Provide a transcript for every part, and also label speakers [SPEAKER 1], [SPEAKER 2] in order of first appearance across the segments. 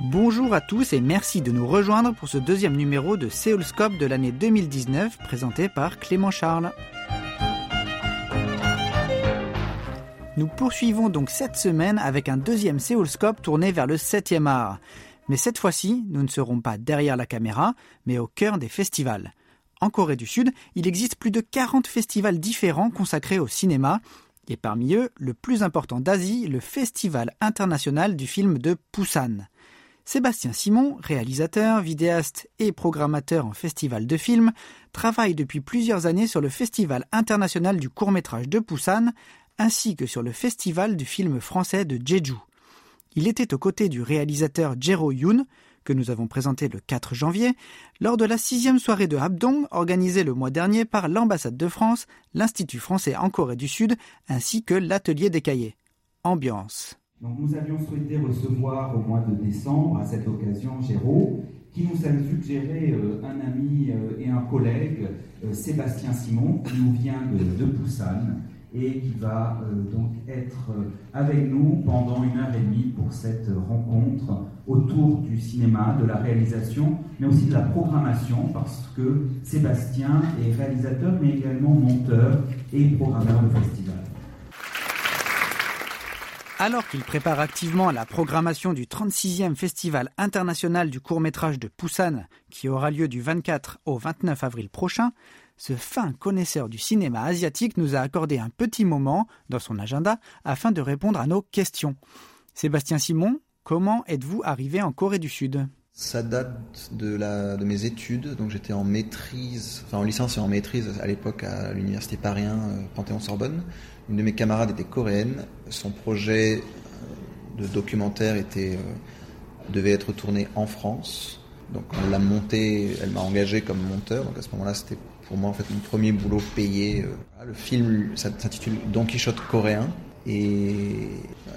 [SPEAKER 1] Bonjour à tous et merci de nous rejoindre pour ce deuxième numéro de Séoulscope de l'année 2019 présenté par Clément Charles. Nous poursuivons donc cette semaine avec un deuxième Séoulscope tourné vers le 7e art. Mais cette fois-ci, nous ne serons pas derrière la caméra, mais au cœur des festivals. En Corée du Sud, il existe plus de 40 festivals différents consacrés au cinéma, et parmi eux, le plus important d'Asie, le Festival international du film de Busan. Sébastien Simon, réalisateur, vidéaste et programmateur en festival de films, travaille depuis plusieurs années sur le Festival international du court-métrage de Busan, ainsi que sur le Festival du film français de Jeju. Il était aux côtés du réalisateur Jero Yoon, que nous avons présenté le 4 janvier, lors de la sixième soirée de Habdong organisée le mois dernier par l'ambassade de France, l'Institut français en Corée du Sud, ainsi que l'atelier des cahiers. Ambiance.
[SPEAKER 2] nous avions souhaité recevoir au mois de décembre, à cette occasion, Géraud, qui nous a suggéré euh, un ami euh, et un collègue, euh, Sébastien Simon, qui nous vient de, de et qui va euh, donc être euh, avec nous pendant une heure et demie pour cette rencontre autour du cinéma, de la réalisation, mais aussi de la programmation, parce que Sébastien est réalisateur, mais également monteur et programmeur de festival.
[SPEAKER 1] Alors qu'il prépare activement la programmation du 36e Festival international du court-métrage de Busan, qui aura lieu du 24 au 29 avril prochain, ce fin connaisseur du cinéma asiatique nous a accordé un petit moment dans son agenda afin de répondre à nos questions. Sébastien Simon, comment êtes-vous arrivé en Corée du Sud?
[SPEAKER 3] Ça date de, mes études, donc j'étais en maîtrise, en licence et en maîtrise à l'époque à l'université Paris 1, euh, Panthéon-Sorbonne. Une de mes camarades était coréenne. Son projet euh, de documentaire euh, devait être tourné en France. Donc on l'a monté, elle m'a engagé comme monteur. Donc à ce moment-là, c'était pour moi en fait mon premier boulot payé. Euh, le film s'intitule Don Quichotte coréen et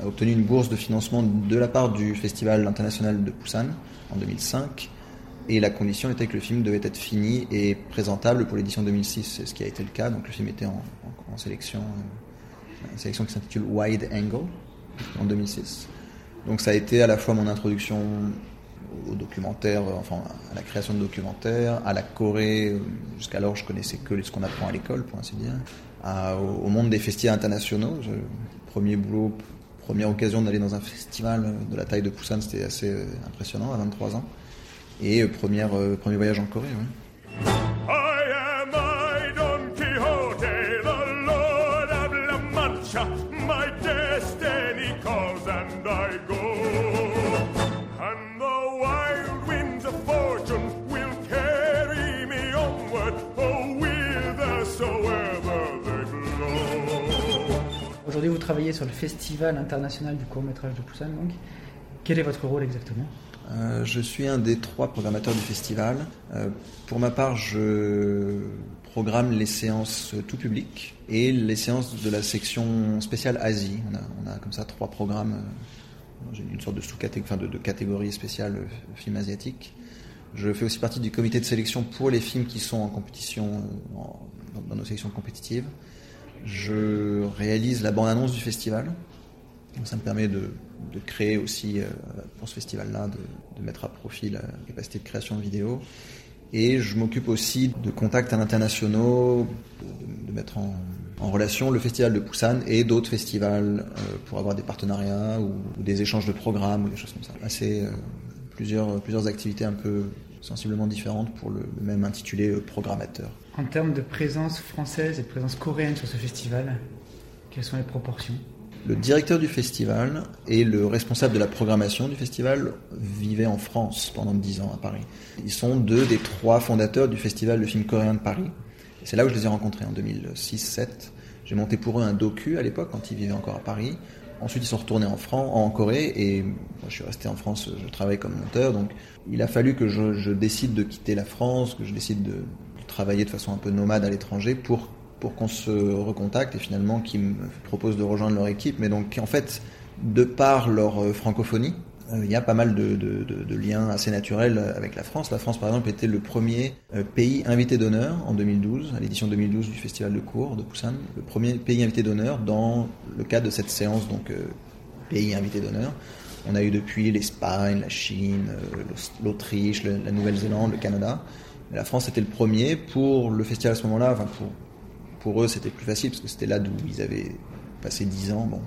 [SPEAKER 3] a obtenu une bourse de financement de la part du Festival international de Busan en 2005. Et la condition était que le film devait être fini et présentable pour l'édition 2006, c'est ce qui a été le cas. Donc le film était en, sélection, euh, une sélection qui s'intitule Wide Angle en 2006. Donc ça a été à la fois mon introduction au documentaire, euh, enfin à la création de documentaires, à la Corée. Euh, jusqu'alors, je connaissais que ce qu'on apprend à l'école, pour ainsi dire. au, monde des festivals internationaux. premier boulot, première occasion d'aller dans un festival de la taille de Busan, c'était assez euh, impressionnant à 23 ans. Et première, premier voyage en Corée.
[SPEAKER 1] Aujourd'hui, travaillez sur le Festival international du court-métrage de Busan. Donc. Quel est votre rôle exactement?
[SPEAKER 3] Euh, Je suis un des trois programmateurs du festival. Euh, pour ma part, je programme les séances tout public et les séances de la section spéciale Asie. On a, comme ça trois programmes. Euh, une sorte de sous-catégorie, de, de, catégorie spéciale film asiatique. Je fais aussi partie du comité de sélection pour les films qui sont en compétition dans nos sélections compétitives. Je réalise la bande-annonce du festival. ça me permet de, créer aussi, euh, pour ce festival-là, de, mettre à profit la capacité de création de vidéos. Et je m'occupe aussi de contacts internationaux, de, mettre en, relation le festival de Busan et d'autres festivals euh, pour avoir des partenariats ou, des échanges de programmes ou des choses comme ça. Assez, euh, plusieurs, plusieurs activités un peu sensiblement différentes pour le, même intitulé euh, programmateur.
[SPEAKER 1] En termes de présence française et de présence coréenne sur ce festival, quelles sont les proportions?
[SPEAKER 3] Le directeur du festival et le responsable de la programmation du festival vivaient en France pendant dix ans à Paris. Ils sont deux des trois fondateurs du festival de film coréen de Paris. C'est là où je les ai rencontrés en 2006-2007. J'ai monté pour eux un docu à l'époque quand ils vivaient encore à Paris. Ensuite, ils sont retournés en, Corée et je suis resté en France, je travaille comme monteur. Donc, il a fallu que je, décide de quitter la France, que je décide de, travailler de façon un peu nomade à l'étranger pour, pour qu'on se recontacte et finalement qu'ils me proposent de rejoindre leur équipe. Mais donc, en fait, de par leur euh, francophonie, il y a pas mal de, liens assez naturels avec la France. La France, par exemple, était le premier pays invité d'honneur en 2012, à l'édition 2012 du Festival de cours de Poussin, le premier pays invité d'honneur dans le cadre de cette séance, donc pays invité d'honneur. On a eu depuis l'Espagne, la Chine, l'Autriche, la Nouvelle-Zélande, le Canada. la France était le premier pour le festival à ce moment-là. Pour, eux, c'était plus facile parce que c'était là d'où ils avaient passé dix ans. Bon,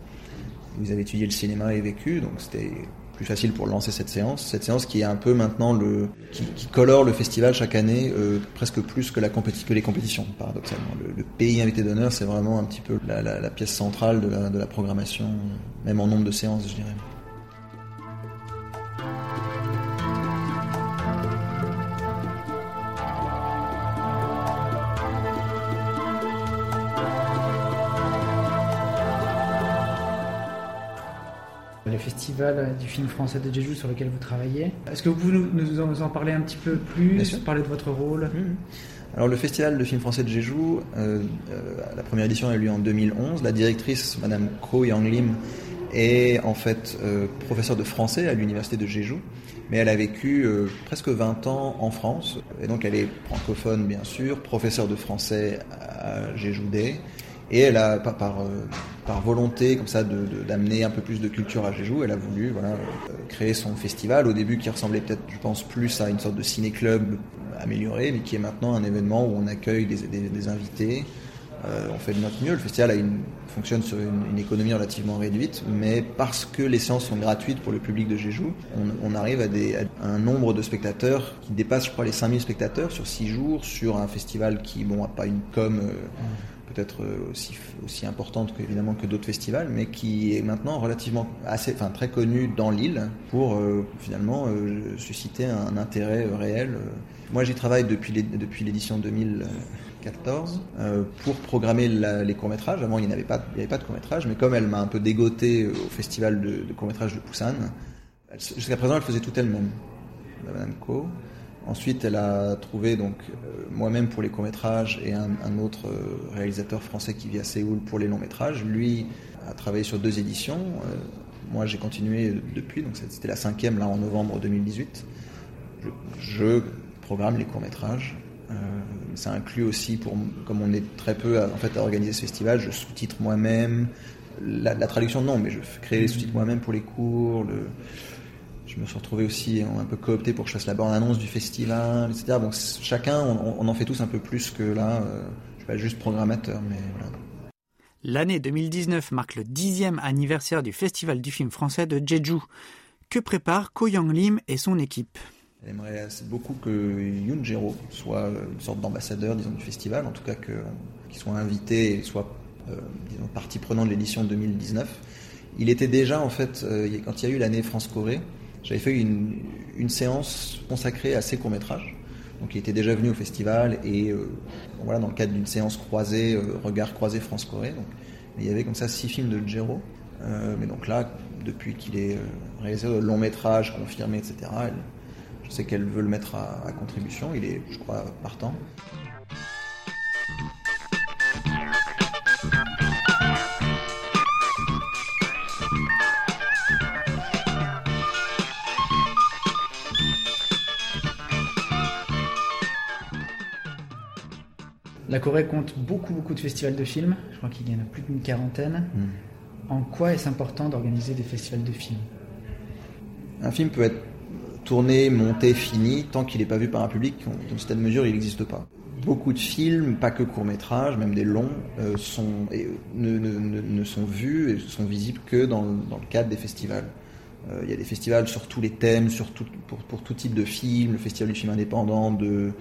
[SPEAKER 3] ils avaient étudié le cinéma et vécu, donc c'était plus facile pour lancer cette séance. Cette séance qui est un peu maintenant le qui, colore le festival chaque année euh, presque plus que la que les compétitions paradoxalement. Le, pays invité d'honneur c'est vraiment un petit peu la, pièce centrale de la, de la programmation, même en nombre de séances je dirais.
[SPEAKER 1] Festival du film français de Jeju sur lequel vous travaillez. Est-ce que vous pouvez nous, en, parler un petit peu plus, parler de votre rôle?
[SPEAKER 3] Mmh. Alors le festival de film français de Jeju, euh, euh, la première édition a eu lieu en 2011. La directrice, Madame Ko Yang Lim, est en fait euh, professeure de français à l'université de Jeju, mais elle a vécu presque 20 ans en France, et donc elle est francophone bien sûr, professeure de français à Jeju Day, et elle a, par, par, euh, volonté comme ça d'amener un peu plus de culture à Jeju, elle a voulu voilà, euh, créer son festival au début qui ressemblait peut-être, je pense, plus à une sorte de ciné-club amélioré, mais qui est maintenant un événement où on accueille des, invités. Euh, on fait de notre mieux. Le festival fonctionne sur une, économie relativement réduite, mais parce que les séances sont gratuites pour le public de Jeju, on, arrive à, un nombre de spectateurs qui dépasse, je crois, les 5000 spectateurs sur 6 jours, sur un festival qui, bon, n'a pas une com peut-être euh, aussi, importante évidemment que d'autres festivals, mais qui est maintenant relativement assez, enfin, très connu dans l'île pour euh, finalement euh, susciter un intérêt réel. Moi, j'y travaille depuis l'édition 2014 pour programmer les courts-métrages. Avant, il n'y avait, pas, il avait pas de courts-métrages, mais comme elle m'a un peu dégoté au festival de, de courts-métrages de Poussin, jusqu'à présent, elle faisait tout elle-même, Madame Co. Ensuite, elle a trouvé donc euh, moi-même pour les courts métrages et un, autre euh, réalisateur français qui vit à Séoul pour les longs métrages. Lui a travaillé sur deux éditions. Euh, moi, j'ai continué depuis, donc c'était la cinquième là en novembre 2018. Je, programme les courts métrages. ça inclut aussi, pour, comme on est très peu à, en fait à organiser ce festival, je sous-titre moi-même. La, traduction non, mais je crée les sous-titres moi-même pour les cours. Je me suis retrouvé aussi un peu coopté pour que je fasse la bande-annonce du festival, etc. Bon, chacun, on, en fait tous un peu plus que là. Euh, je suis pas juste programmateur, mais voilà.
[SPEAKER 1] L'année 2019 marque le dixième anniversaire du Festival du film français de Jeju. Que prépare Ko Yang Lim et son équipe?
[SPEAKER 3] Elle aimerait beaucoup que Yoon Jero soit une sorte d'ambassadeur, disons, du festival, en tout cas qu'il soit invité et soit, euh, disons, partie prenante de l'édition 2019. Il était déjà, en fait, euh, quand il y a eu l'année France-Corée, j'avais fait une, une, séance consacrée à ses courts-métrages. Donc il était déjà venu au festival et euh, voilà, dans le cadre d'une séance croisée, euh, regard croisé France-Corée. Il y avait comme ça six films de Jero. Euh, mais donc là, depuis qu'il est réalisé de long métrage, confirmé, etc., je sais qu'elle veut le mettre à contribution. Il est, je crois, partant.
[SPEAKER 1] La Corée compte beaucoup, beaucoup de festivals de films. Je crois qu'il y en a plus d'une quarantaine. Hmm. En quoi est-ce important d'organiser des festivals de films?
[SPEAKER 3] Un film peut être tourné, monté, fini, tant qu'il n'est pas vu par un public. Dans une certaine mesure, il n'existe pas. Beaucoup de films, pas que courts-métrages, même des longs, euh, sont, ne, sont vus et sont visibles que dans, le cadre des festivals. Euh, il y a des festivals sur tous les thèmes, sur pour, pour, tout type de films, le festival du film indépendant, de,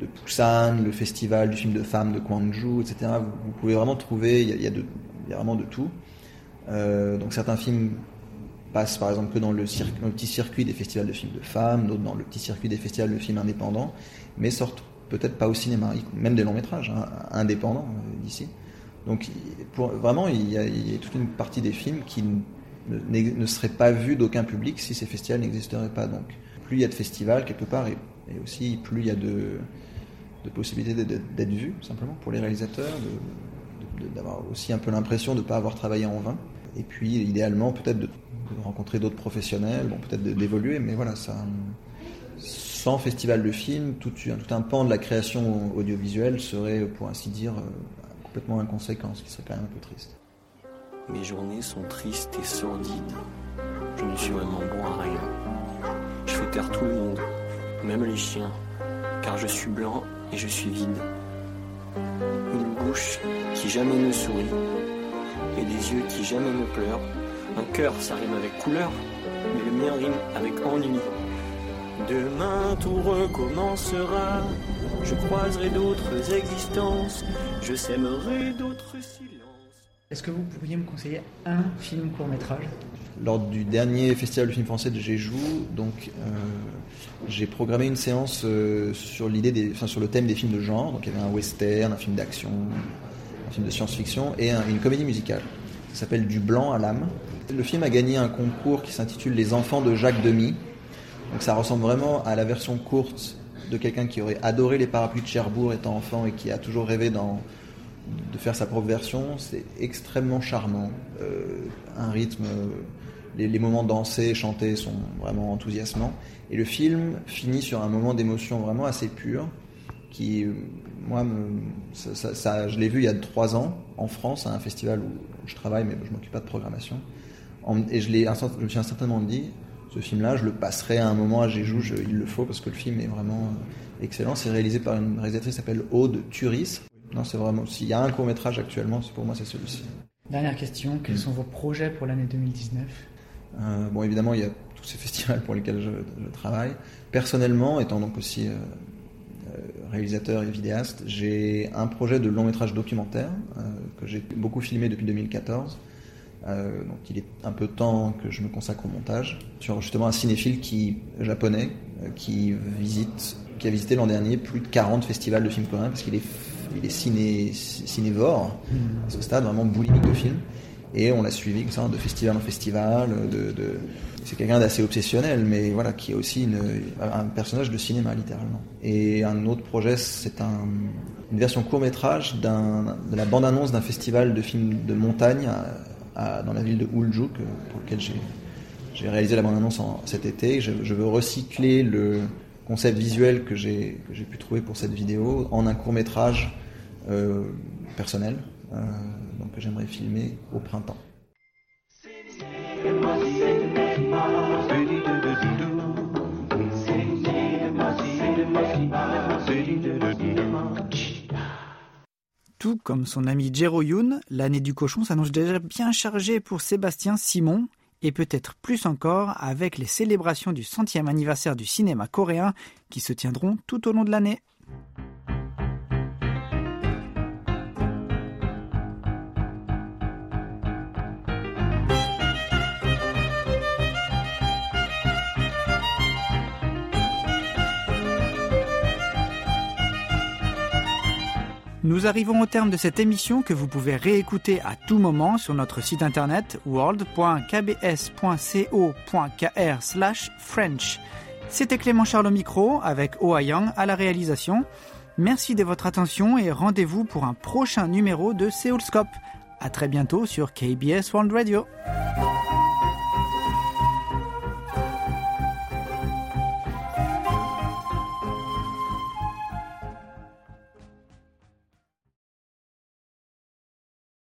[SPEAKER 3] de Busan, le festival du film de femmes de Gwangju, etc. Vous, pouvez vraiment trouver, il y a, vraiment de tout. Euh, donc certains films passent par exemple que dans le, petit circuit des festivals de films de femmes, d'autres dans le petit circuit des festivals de films indépendants, mais sortent peut-être pas au cinéma, même des longs métrages hein, indépendants euh, d'ici. Donc vraiment, il y, a, toute une partie des films qui ne, seraient pas vus d'aucun public si ces festivals n'existeraient pas. Donc plus il y a de festivals quelque part, et aussi plus il y a de, de possibilité d'être vu, simplement, pour les réalisateurs, d'avoir aussi un peu l'impression de ne pas avoir travaillé en vain. Et puis, idéalement, peut-être de, rencontrer d'autres professionnels, bon, peut-être d'évoluer, mais voilà, ça, sans festival de film, tout, tout, un pan de la création audiovisuelle serait, pour ainsi dire, complètement inconséquent, ce qui serait quand même un peu triste.
[SPEAKER 4] Mes journées sont tristes et sordides. Je ne suis vraiment bon à rien. Je fais taire tout le monde, même les chiens, car je suis blanc et je suis vide. Une bouche qui jamais ne sourit, et des yeux qui jamais ne pleurent. Un cœur, ça rime avec couleur, mais le mien rime avec ennui. Demain tout recommencera, je croiserai d'autres existences, je sèmerai d'autres silences.
[SPEAKER 1] Est-ce que vous pourriez me conseiller un film court métrage
[SPEAKER 3] lors du dernier festival de film français de Jeju, donc euh, j'ai programmé une séance euh, sur l'idée enfin, sur le thème des films de genre. Donc il y avait un western, un film d'action, un film de science-fiction et une comédie musicale. Ça s'appelle Du blanc à l'âme. Le film a gagné un concours qui s'intitule Les enfants de Jacques Demy. Donc ça ressemble vraiment à la version courte de quelqu'un qui aurait adoré les parapluies de Cherbourg étant enfant et qui a toujours rêvé de faire sa propre version. C'est extrêmement charmant. Euh, un rythme les, moments dansés, chantés sont vraiment enthousiasmants. Et le film finit sur un moment d'émotion vraiment assez pur, qui, moi, ça, je l'ai vu il y a trois ans en France, à un festival où je travaille, mais je ne m'occupe pas de programmation. et je, je me suis certainement dit, ce film-là, je le passerai à un moment à Jéjou, il le faut, parce que le film est vraiment excellent. C'est réalisé par une réalisatrice qui s'appelle Aude Turis. Non, c'est vraiment. S'il y a un court métrage actuellement, pour moi, c'est celui-ci.
[SPEAKER 1] Dernière question, quels sont vos projets pour l'année 2019
[SPEAKER 3] euh, bon, évidemment, il y a tous ces festivals pour lesquels je, travaille. Personnellement, étant donc aussi euh, euh, réalisateur et vidéaste, j'ai un projet de long métrage documentaire que j'ai beaucoup filmé depuis 2014. donc il est un peu temps que je me consacre au montage sur justement un cinéphile qui japonais qui visite qui a visité l'an dernier plus de 40 festivals de films coréens parce qu'il est il est ciné, cinévore à ce stade vraiment boulimique de films et on l'a suivi de festival en festival. C'est quelqu'un d'assez obsessionnel, mais voilà, qui est aussi un personnage de cinéma, littéralement. Et un autre projet, c'est un, une version court-métrage de la bande-annonce d'un festival de films de montagne dans la ville de Uljuk, pour lequel j'ai réalisé la bande-annonce cet été. Je, je, veux recycler le concept visuel que j'ai pu trouver pour cette vidéo en un court-métrage euh, personnel. Euh, donc j'aimerais filmer au printemps.
[SPEAKER 1] Tout comme son ami Jero Yoon, l'année du cochon s'annonce déjà bien chargée pour Sébastien Simon et peut-être plus encore avec les célébrations du centième anniversaire du cinéma coréen qui se tiendront tout au long de l'année. Nous arrivons au terme de cette émission que vous pouvez réécouter à tout moment sur notre site internet world.kbs.co.kr/french. C'était Clément Charles au micro avec Oa Yang à la réalisation. Merci de votre attention et rendez-vous pour un prochain numéro de Seoulscope. À très bientôt sur KBS World Radio.